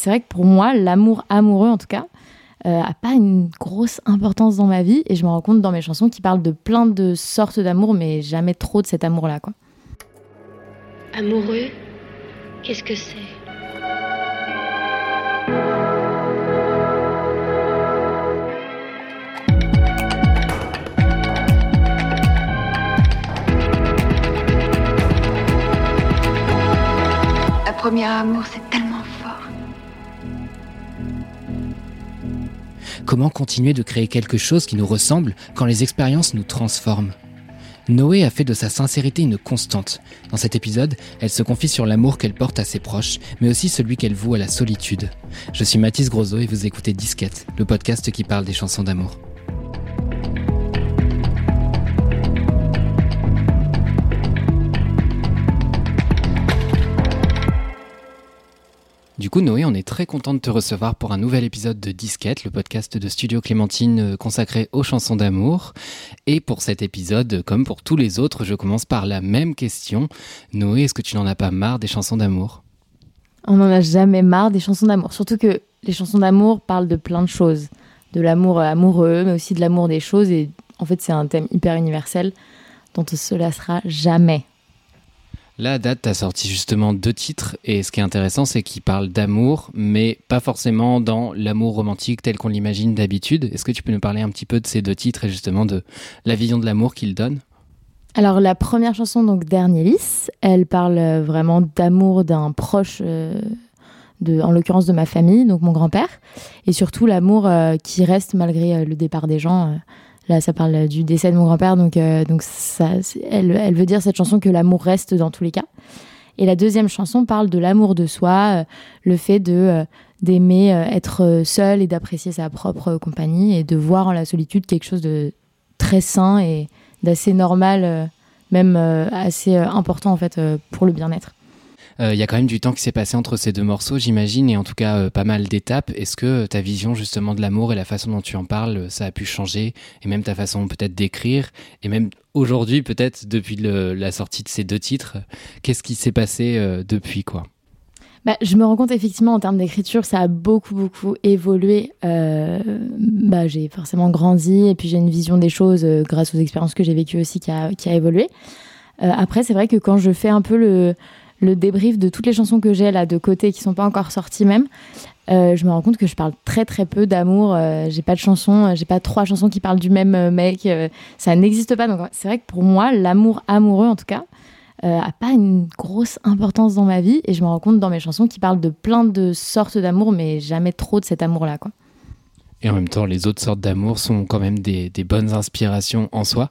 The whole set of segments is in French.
c'est vrai que pour moi, l'amour amoureux en tout cas, euh, a pas une grosse importance dans ma vie et je me rends compte dans mes chansons qui parlent de plein de sortes d'amour, mais jamais trop de cet amour-là, quoi. Amoureux, qu'est-ce que c'est? Premier amour, c'est tellement fort. Comment continuer de créer quelque chose qui nous ressemble quand les expériences nous transforment Noé a fait de sa sincérité une constante. Dans cet épisode, elle se confie sur l'amour qu'elle porte à ses proches, mais aussi celui qu'elle voue à la solitude. Je suis Mathis Grosot et vous écoutez Disquette, le podcast qui parle des chansons d'amour. Du coup, Noé, on est très content de te recevoir pour un nouvel épisode de Disquette, le podcast de Studio Clémentine euh, consacré aux chansons d'amour. Et pour cet épisode, comme pour tous les autres, je commence par la même question. Noé, est-ce que tu n'en as pas marre des chansons d'amour? On n'en a jamais marre des chansons d'amour. Surtout que les chansons d'amour parlent de plein de choses. De l'amour amoureux, mais aussi de l'amour des choses. Et en fait, c'est un thème hyper universel dont on se lassera jamais. Là, date, as sorti justement deux titres, et ce qui est intéressant, c'est qu'ils parlent d'amour, mais pas forcément dans l'amour romantique tel qu'on l'imagine d'habitude. Est-ce que tu peux nous parler un petit peu de ces deux titres et justement de la vision de l'amour qu'ils donnent Alors, la première chanson, donc Dernier lys, elle parle vraiment d'amour d'un proche, euh, en l'occurrence de ma famille, donc mon grand-père, et surtout l'amour euh, qui reste malgré euh, le départ des gens. Là, ça parle du décès de mon grand-père, donc, euh, donc ça, elle, elle, veut dire cette chanson que l'amour reste dans tous les cas. Et la deuxième chanson parle de l'amour de soi, euh, le fait de euh, d'aimer être seul et d'apprécier sa propre compagnie et de voir en la solitude quelque chose de très sain et d'assez normal, même assez important en fait pour le bien-être. Il euh, y a quand même du temps qui s'est passé entre ces deux morceaux, j'imagine, et en tout cas euh, pas mal d'étapes. Est-ce que ta vision justement de l'amour et la façon dont tu en parles, ça a pu changer, et même ta façon peut-être d'écrire, et même aujourd'hui peut-être depuis la sortie de ces deux titres, qu'est-ce qui s'est passé euh, depuis quoi? Bah, je me rends compte effectivement en termes d'écriture, ça a beaucoup beaucoup évolué. Euh, bah, j'ai forcément grandi et puis j'ai une vision des choses euh, grâce aux expériences que j'ai vécues aussi qui a, qui a évolué. Euh, après, c'est vrai que quand je fais un peu le, le débrief de toutes les chansons que j'ai là de côté qui sont pas encore sorties même, euh, je me rends compte que je parle très très peu d'amour. Euh, j'ai pas de chansons, euh, j'ai pas trois chansons qui parlent du même mec. Ça n'existe pas. Donc c'est vrai que pour moi, l'amour amoureux en tout cas a pas une grosse importance dans ma vie et je me rends compte dans mes chansons qui parlent de plein de sortes d'amour, mais jamais trop de cet amour-là, quoi. Et en même temps, les autres sortes d'amour sont quand même des, bonnes inspirations en soi.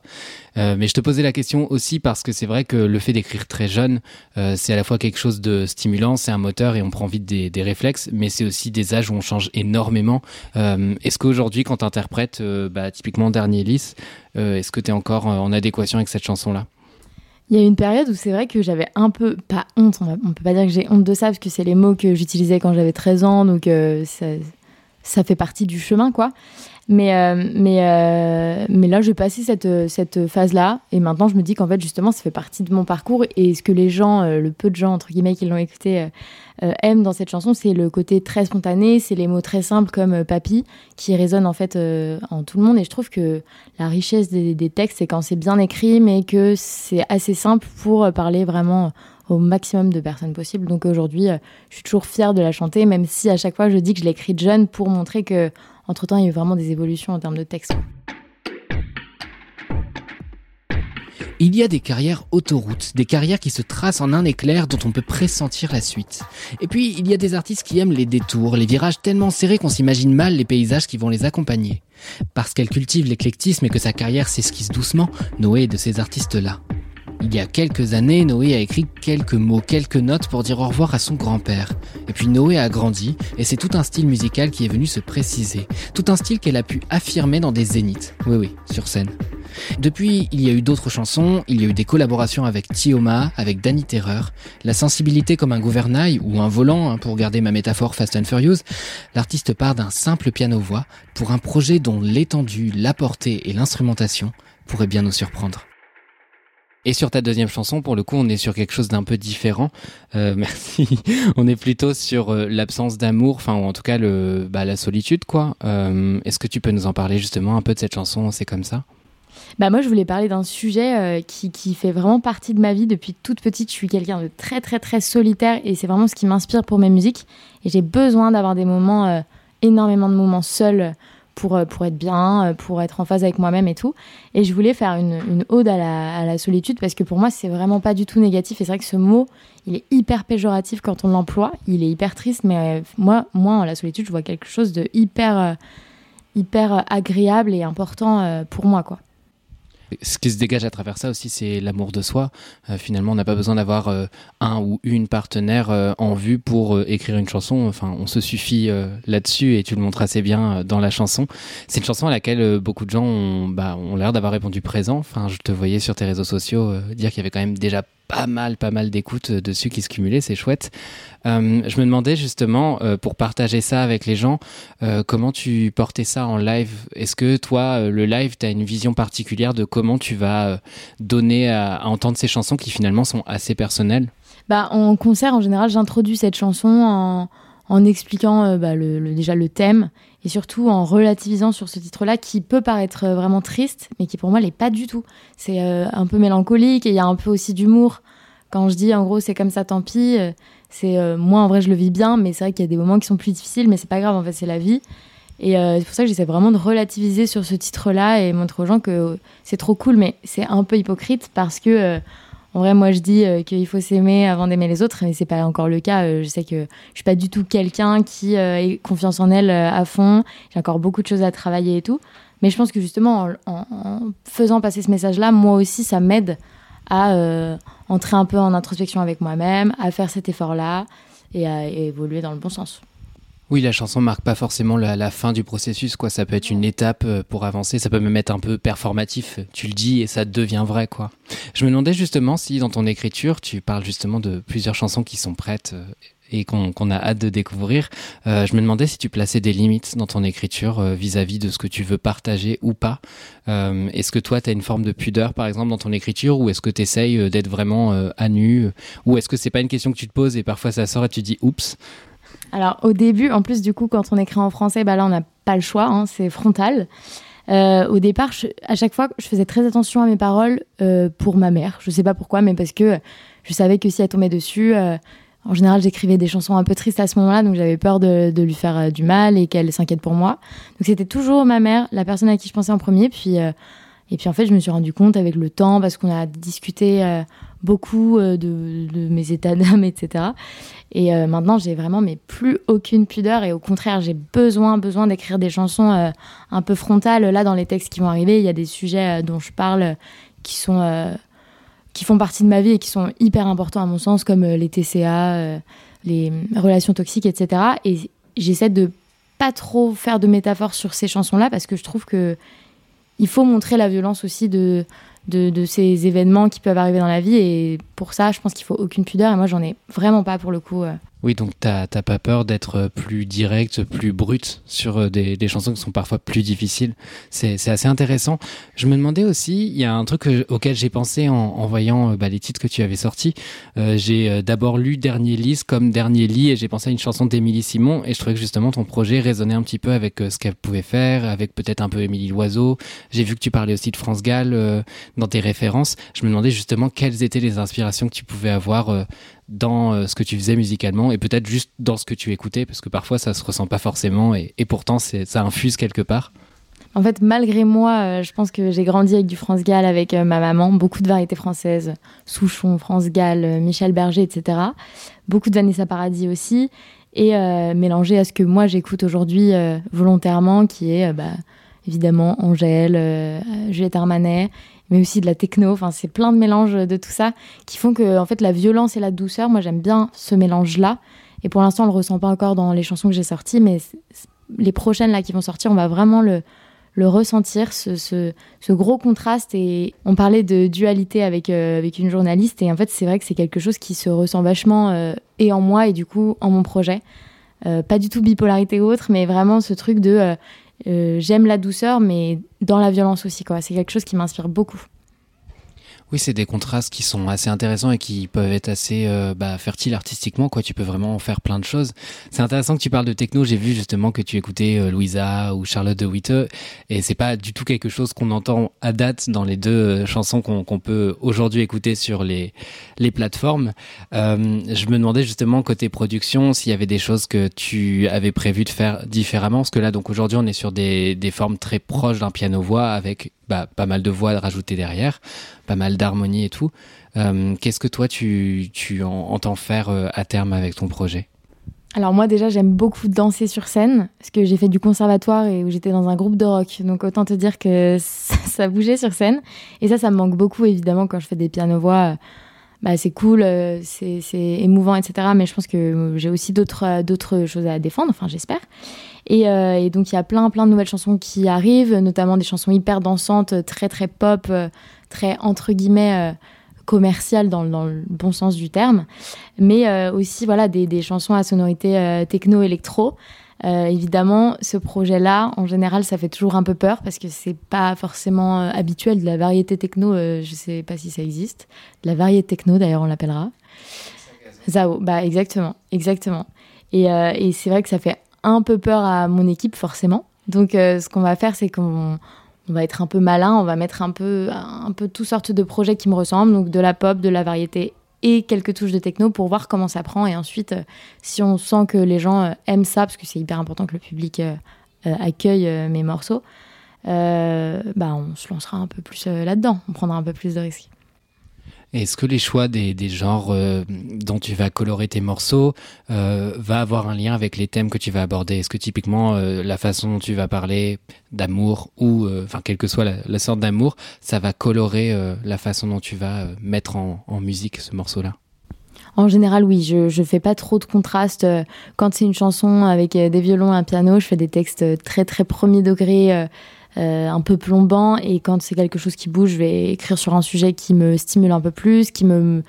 Euh, mais je te posais la question aussi parce que c'est vrai que le fait d'écrire très jeune, euh, c'est à la fois quelque chose de stimulant, c'est un moteur et on prend vite des, réflexes, mais c'est aussi des âges où on change énormément. Euh, est-ce qu'aujourd'hui, quand tu interprètes bah, typiquement Dernier Lys, est-ce que tu es encore en adéquation avec cette chanson-là? Il y a une période où c'est vrai que j'avais un peu, pas honte, on, on peut pas dire que j'ai honte de ça, parce que c'est les mots que j'utilisais quand j'avais 13 ans, donc ça, ça fait partie du chemin, quoi. Mais, euh, mais, euh, mais là, j'ai passé cette, cette phase-là. Et maintenant, je me dis qu'en fait, justement, ça fait partie de mon parcours. Et ce que les gens, euh, le peu de gens, entre guillemets, qui l'ont écouté, aiment dans cette chanson, c'est le côté très spontané, c'est les mots très simples comme papy, qui résonnent en fait en tout le monde. Et je trouve que la richesse des, des textes, c'est quand c'est bien écrit, mais que c'est assez simple pour parler vraiment au maximum de personnes possibles. Donc aujourd'hui, euh, je suis toujours fière de la chanter, même si à chaque fois je dis que je l'ai écrite jeune pour montrer que entre temps il y a eu vraiment des évolutions en termes de texte. Il y a des carrières autoroutes, des carrières qui se tracent en un éclair dont on peut pressentir la suite. Et puis, il y a des artistes qui aiment les détours, les virages tellement serrés qu'on s'imagine mal les paysages qui vont les accompagner. Parce qu'elle cultive l'éclectisme et que sa carrière s'esquisse doucement, Noé est de ces artistes-là. Il y a quelques années, Noé a écrit quelques mots, quelques notes pour dire au revoir à son grand-père. Et puis Noé a grandi, et c'est tout un style musical qui est venu se préciser. Tout un style qu'elle a pu affirmer dans des zéniths. Oui, oui, sur scène. Depuis, il y a eu d'autres chansons, il y a eu des collaborations avec Tioma, avec Danny Terreur, la sensibilité comme un gouvernail ou un volant, hein, pour garder ma métaphore Fast and Furious, l'artiste part d'un simple piano-voix pour un projet dont l'étendue, la portée et l'instrumentation pourraient bien nous surprendre. Et sur ta deuxième chanson, pour le coup, on est sur quelque chose d'un peu différent. Euh, merci. on est plutôt sur euh, l'absence d'amour, enfin, ou en tout cas le, bah, la solitude, quoi. Euh, Est-ce que tu peux nous en parler justement un peu de cette chanson C'est comme ça? Bah moi, je voulais parler d'un sujet qui, qui, fait vraiment partie de ma vie depuis toute petite. Je suis quelqu'un de très, très, très solitaire et c'est vraiment ce qui m'inspire pour mes musiques. Et j'ai besoin d'avoir des moments, énormément de moments seuls pour, euh, pour être bien, pour être en phase avec moi-même et tout. Et je voulais faire une, une ode à la, à la, solitude parce que pour moi, c'est vraiment pas du tout négatif. Et c'est vrai que ce mot, il est hyper péjoratif quand on l'emploie. Il est hyper triste, mais moi, moi, en la solitude, je vois quelque chose de hyper, hyper agréable et important pour moi, quoi ce qui se dégage à travers ça aussi, c'est l'amour de soi. Euh, finalement, on n'a pas besoin d'avoir euh, un ou une partenaire euh, en vue pour écrire une chanson. Enfin, on se suffit là-dessus et tu le montres assez bien dans la chanson. C'est une chanson à laquelle beaucoup de gens ont, bah, ont l'air d'avoir répondu présent. Enfin, je te voyais sur tes réseaux sociaux dire qu'il y avait quand même déjà pas mal, pas mal d'écoutes dessus qui se cumulaient, c'est chouette. Euh, je me demandais justement, euh, pour partager ça avec les gens, euh, comment tu portais ça en live? Est-ce que toi, le live, tu as une vision particulière de comment tu vas donner à, à, entendre ces chansons qui finalement sont assez personnelles? Bah, En concert, en général, j'introduis cette chanson en, en expliquant bah, le, le, déjà le thème et surtout en relativisant sur ce titre-là qui peut paraître vraiment triste, mais qui pour moi l'est pas du tout. C'est euh, un peu mélancolique et il y a un peu aussi d'humour. Quand je dis en gros c'est comme ça, tant pis, euh, c'est euh, moi en vrai je le vis bien, mais c'est vrai qu'il y a des moments qui sont plus difficiles, mais c'est pas grave en fait c'est la vie. Et c'est pour ça que j'essaie vraiment de relativiser sur ce titre-là et montrer aux gens que c'est trop cool, mais c'est un peu hypocrite parce que en vrai, moi, je dis euh, qu'il faut s'aimer avant d'aimer les autres, mais c'est pas encore le cas. Euh, je sais que je suis pas du tout quelqu'un qui euh, ait confiance en elle à fond. J'ai encore beaucoup de choses à travailler et tout. Mais je pense que justement, en, en, en faisant passer ce message-là, moi aussi, ça m'aide à entrer un peu en introspection avec moi-même, à faire cet effort-là et à évoluer dans le bon sens. Oui, la chanson marque pas forcément la, la, fin du processus, quoi. Ça peut être une étape euh, pour avancer, ça peut même être un peu performatif. Tu le dis et ça devient vrai, quoi. Je me demandais justement si dans ton écriture, tu parles justement de plusieurs chansons qui sont prêtes euh, et qu'on qu a hâte de découvrir. Euh, je me demandais si tu plaçais des limites dans ton écriture vis-à-vis -vis de ce que tu veux partager ou pas. Euh, est-ce que toi, tu as une forme de pudeur, par exemple, dans ton écriture, ou est-ce que tu essayes d'être vraiment à nu, ou est-ce que c'est pas une question que tu te poses et parfois ça sort et tu dis oups alors au début, en plus du coup, quand on écrit en français, bah là on n'a pas le choix, hein, c'est frontal. Euh, au départ, à chaque fois, je faisais très attention à mes paroles euh, pour ma mère. Je sais pas pourquoi, mais parce que je savais que si elle tombait dessus, euh, en général, j'écrivais des chansons un peu tristes à ce moment-là, donc j'avais peur de, de, lui faire du mal et qu'elle s'inquiète pour moi. Donc c'était toujours ma mère, la personne à qui je pensais en premier. Puis et puis en fait, je me suis rendu compte avec le temps, parce qu'on a discuté beaucoup de, de, mes états d'âme, etc. Et euh, maintenant, j'ai vraiment mais plus aucune pudeur et au contraire, j'ai besoin besoin d'écrire des chansons euh, un peu frontales. Là, dans les textes qui vont arriver, il y a des sujets euh, dont je parle qui sont euh, qui font partie de ma vie et qui sont hyper importants à mon sens, comme euh, les TCA, euh, les relations toxiques, etc. Et j'essaie de pas trop faire de métaphores sur ces chansons-là parce que je trouve que il faut montrer la violence aussi de de, ces événements qui peuvent arriver dans la vie. Et pour ça, je pense qu'il faut aucune pudeur. Et moi, j'en ai vraiment pas pour le coup. Euh. Oui, donc t'as pas peur d'être plus direct, plus brut sur des, des, chansons qui sont parfois plus difficiles. C'est assez intéressant. Je me demandais aussi, il y a un truc que, auquel j'ai pensé en, voyant bah, les titres que tu avais sortis. Euh, j'ai d'abord lu Dernier Lys comme Dernier Lit et j'ai pensé à une chanson d'Émilie Simon et je trouvais que justement ton projet résonnait un petit peu avec ce qu'elle pouvait faire, avec peut-être un peu Émilie Loiseau. J'ai vu que tu parlais aussi de France Gall euh, dans tes références. Je me demandais justement quelles étaient les inspirations que tu pouvais avoir euh, dans euh, ce que tu faisais musicalement et peut-être juste dans ce que tu écoutais parce que parfois ça se ressent pas forcément et, pourtant ça infuse quelque part. En fait, malgré moi, euh, je pense que j'ai grandi avec du France Gall, avec ma maman, beaucoup de variétés françaises, Souchon, France Gall, Michel Berger, etc. Beaucoup de Vanessa Paradis aussi, et mélangé à ce que moi j'écoute aujourd'hui volontairement, qui est bah, évidemment Angèle, euh, Juliette Armanet, mais aussi de la techno. Enfin, c'est plein de mélanges de tout ça qui font que, en fait, la violence et la douceur, moi j'aime bien ce mélange-là. Et pour l'instant, on le ressent pas encore dans les chansons que j'ai sorties, mais les prochaines là qui vont sortir, on va vraiment le ressentir, ce, gros contraste. Et on parlait de dualité avec, euh, avec une journaliste. Et en fait, c'est vrai que c'est quelque chose qui se ressent vachement euh, et en moi et du coup en mon projet. Euh, pas du tout bipolarité ou autre, mais vraiment ce truc de j'aime la douceur, mais dans la violence aussi. C'est quelque chose qui m'inspire beaucoup. Oui, c'est des contrastes qui sont assez intéressants et qui peuvent être assez euh, bah, fertiles artistiquement. Quoi, tu peux vraiment en faire plein de choses. C'est intéressant que tu parles de techno. J'ai vu justement que tu écoutais euh, Louisa ou Charlotte de Witte, et c'est pas du tout quelque chose qu'on entend à date dans les deux euh, chansons qu'on peut aujourd'hui écouter sur les plateformes. je me demandais justement côté production s'il y avait des choses que tu avais prévu de faire différemment, parce que là, donc aujourd'hui, on est sur des des formes très proches d'un piano voix avec bah, pas mal de voix rajoutées derrière, pas mal d'harmonie et tout. Euh, qu'est-ce que toi, tu, tu entends faire euh, à terme avec ton projet? Alors moi déjà j'aime beaucoup danser sur scène parce que j'ai fait du conservatoire et où j'étais dans un groupe de rock. Donc autant te dire que ça, bougeait sur scène. Et ça ça me manque beaucoup évidemment quand je fais des pianos voix bah, c'est cool c'est émouvant etc mais je pense que j'ai aussi d'autres d'autres choses à défendre enfin j'espère. Euh, et, donc il y a plein plein de nouvelles chansons qui arrivent, notamment des chansons hyper dansantes, très très pop, euh, très entre guillemets euh, commerciales dans, dans, le bon sens du terme, mais aussi voilà des, des, chansons à sonorité techno-électro. Évidemment, ce projet-là, en général, ça fait toujours un peu peur parce que c'est pas forcément habituel de la variété techno. je sais pas si ça existe. De la variété techno, d'ailleurs, on l'appellera. Zao, bah exactement, exactement. Et, et c'est vrai que ça fait un peu peur à mon équipe, forcément. Donc, euh, ce qu'on va faire, c'est qu'on va être un peu malin, on va mettre un peu, un peu toutes sortes de projets qui me ressemblent, donc de la pop, de la variété et quelques touches de techno pour voir comment ça prend. Et ensuite, euh, si on sent que les gens euh, aiment ça, parce que c'est hyper important que le public accueille mes morceaux, bah, on se lancera un peu plus là-dedans, on prendra un peu plus de risques. Est-ce que les choix des, genres euh, dont tu vas colorer tes morceaux euh, va avoir un lien avec les thèmes que tu vas aborder? Est-ce que typiquement euh, la façon dont tu vas parler d'amour ou euh, enfin quelle que soit la, sorte d'amour, ça va colorer la façon dont tu vas mettre en, musique ce morceau-là? En général, oui, je, je fais pas trop de contraste. Quand c'est une chanson avec des violons et un piano, je fais des textes très très premier degré un peu plombant. Et quand c'est quelque chose qui bouge, je vais écrire sur un sujet qui me stimule un peu plus, qui me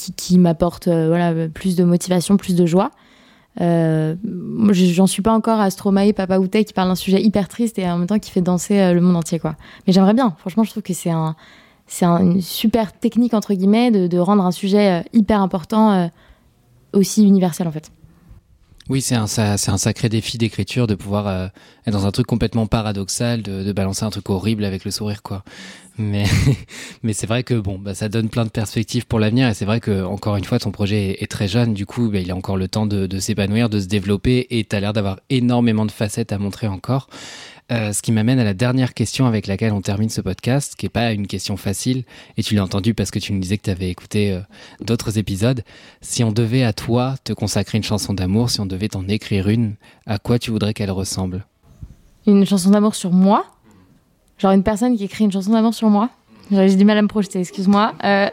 qui, qui m'apporte euh, voilà plus de motivation, plus de joie. Euh, j'en suis pas encore à Stromae, Papa Outé qui parle d'un sujet hyper triste et en même temps qui fait danser euh, le monde entier quoi. Mais j'aimerais bien. Franchement, je trouve que c'est un c'est une super technique entre guillemets de rendre un sujet hyper important aussi universel en fait. Oui, c'est un, c'est un sacré défi d'écriture de pouvoir euh, être dans un truc complètement paradoxal, de, de, balancer un truc horrible avec le sourire, quoi. Mais, mais c'est vrai que bon, bah, ça donne plein de perspectives pour l'avenir et c'est vrai que encore une fois, ton projet est, très jeune, du coup, bah, il a encore le temps de, de s'épanouir, de se développer et tu as l'air d'avoir énormément de facettes à montrer encore. Euh, ce qui m'amène à la dernière question avec laquelle on termine ce podcast, qui est pas une question facile, et tu l'as entendu parce que tu me disais que tu avais écouté euh, d'autres épisodes. Si on devait à toi te consacrer une chanson d'amour, si on devait t'en écrire une, à quoi tu voudrais qu'elle ressemble? Une chanson d'amour sur moi? Genre une personne qui écrit une chanson d'amour sur moi? J'ai du mal à me projeter, excuse-moi. Euh...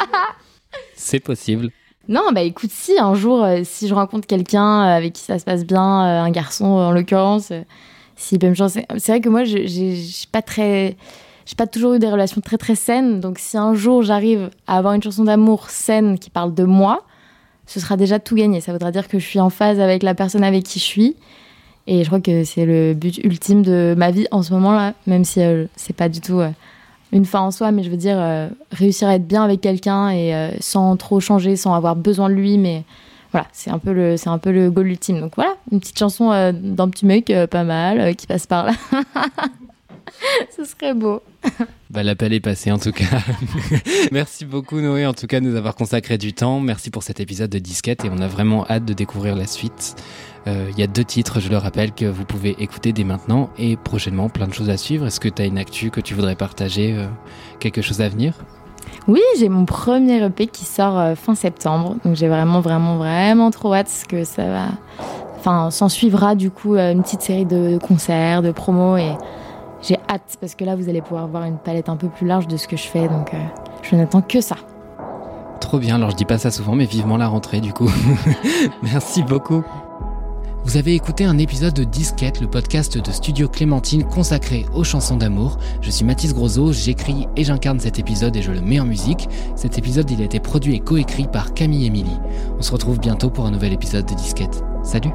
C'est possible. Non, bah écoute, si un jour, si je rencontre quelqu'un avec qui ça se passe bien, un garçon en l'occurrence, me chanter. C'est vrai que moi, j'ai pas très. J'ai pas toujours eu des relations très très saines, donc si un jour j'arrive à avoir une chanson d'amour saine qui parle de moi, ce sera déjà tout gagné. Ça voudra dire que je suis en phase avec la personne avec qui je suis. Et je crois que c'est le but ultime de ma vie en ce moment-là, même si euh, c'est pas du tout euh, une fin en soi, mais je veux dire euh, réussir à être bien avec quelqu'un et sans trop changer, sans avoir besoin de lui, mais voilà, c'est un peu le, c'est un peu le goal ultime. Donc voilà, une petite chanson euh, d'un petit mec euh, pas mal euh, qui passe par là. Ce serait beau. Bah, L'appel est passé en tout cas. Merci beaucoup Noé en tout cas de nous avoir consacré du temps. Merci pour cet épisode de Disquette et on a vraiment hâte de découvrir la suite. Il y a deux titres, je le rappelle, que vous pouvez écouter dès maintenant et prochainement plein de choses à suivre. Est-ce que tu as une actu que tu voudrais partager, quelque chose à venir? Oui, j'ai mon premier EP qui sort euh, fin septembre. Donc j'ai vraiment, vraiment, vraiment trop hâte que ça va. Enfin, s'en suivra du coup euh, une petite série de concerts, de promos et j'ai hâte parce que là vous allez pouvoir voir une palette un peu plus large de ce que je fais. Donc euh, je n'attends que ça. Trop bien, alors je dis pas ça souvent, mais vivement la rentrée du coup. Merci beaucoup. Vous avez écouté un épisode de Disquette, le podcast de Studio Clémentine consacré aux chansons d'amour. Je suis Mathis Grosot, j'écris et j'incarne cet épisode et je le mets en musique. Cet épisode, il a été produit et coécrit par Camille Emily. On se retrouve bientôt pour un nouvel épisode de Disquette. Salut